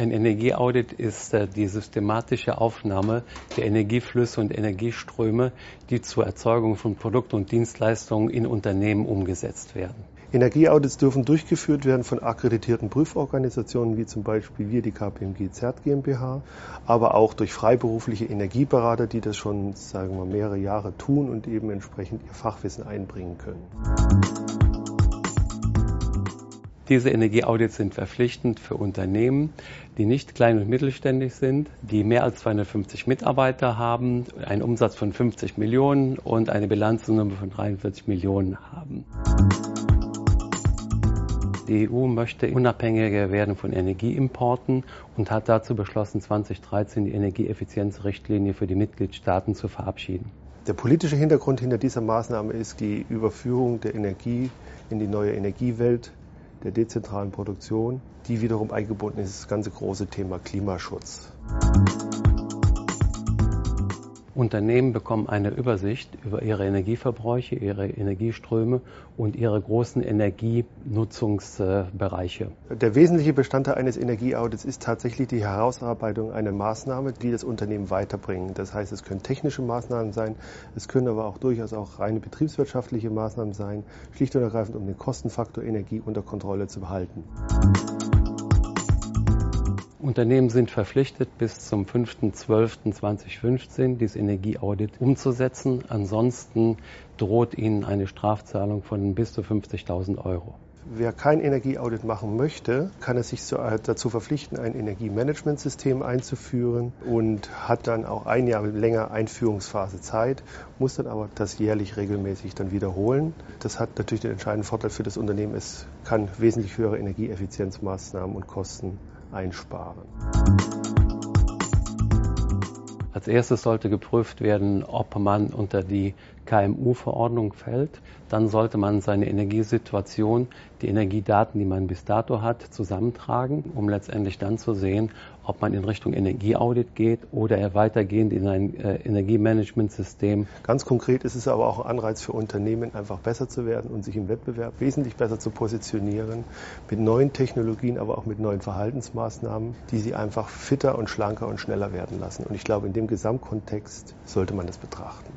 Ein Energieaudit ist äh, die systematische Aufnahme der Energieflüsse und Energieströme, die zur Erzeugung von Produkten und Dienstleistungen in Unternehmen umgesetzt werden. Energieaudits dürfen durchgeführt werden von akkreditierten Prüforganisationen wie zum Beispiel wir, die KPMG ZERT GmbH, aber auch durch freiberufliche Energieberater, die das schon sagen wir, mehrere Jahre tun und eben entsprechend ihr Fachwissen einbringen können. Diese Energieaudits sind verpflichtend für Unternehmen, die nicht klein und mittelständig sind, die mehr als 250 Mitarbeiter haben, einen Umsatz von 50 Millionen und eine Bilanznummer von 43 Millionen haben. Die EU möchte unabhängiger werden von Energieimporten und hat dazu beschlossen, 2013 die Energieeffizienzrichtlinie für die Mitgliedstaaten zu verabschieden. Der politische Hintergrund hinter dieser Maßnahme ist die Überführung der Energie in die neue Energiewelt der dezentralen Produktion, die wiederum eingebunden ist, das ganze große Thema Klimaschutz. Unternehmen bekommen eine Übersicht über ihre Energieverbräuche, ihre Energieströme und ihre großen Energienutzungsbereiche. Der wesentliche Bestandteil eines Energieaudits ist tatsächlich die Herausarbeitung einer Maßnahme, die das Unternehmen weiterbringen. Das heißt, es können technische Maßnahmen sein, es können aber auch durchaus auch reine betriebswirtschaftliche Maßnahmen sein, schlicht und ergreifend, um den Kostenfaktor Energie unter Kontrolle zu behalten. Unternehmen sind verpflichtet, bis zum 5.12.2015 dieses Energieaudit umzusetzen. Ansonsten droht ihnen eine Strafzahlung von bis zu 50.000 Euro. Wer kein Energieaudit machen möchte, kann es sich dazu verpflichten, ein Energiemanagementsystem einzuführen und hat dann auch ein Jahr länger Einführungsphase Zeit, muss dann aber das jährlich regelmäßig dann wiederholen. Das hat natürlich den entscheidenden Vorteil für das Unternehmen, es kann wesentlich höhere Energieeffizienzmaßnahmen und Kosten einsparen. Als erstes sollte geprüft werden, ob man unter die KMU-Verordnung fällt. Dann sollte man seine Energiesituation, die Energiedaten, die man bis dato hat, zusammentragen, um letztendlich dann zu sehen, ob man in Richtung Energieaudit geht oder weitergehend in ein äh, Energiemanagementsystem. Ganz konkret ist es aber auch ein Anreiz für Unternehmen, einfach besser zu werden und sich im Wettbewerb wesentlich besser zu positionieren, mit neuen Technologien, aber auch mit neuen Verhaltensmaßnahmen, die sie einfach fitter und schlanker und schneller werden lassen. Und ich glaube, in dem Gesamtkontext sollte man das betrachten.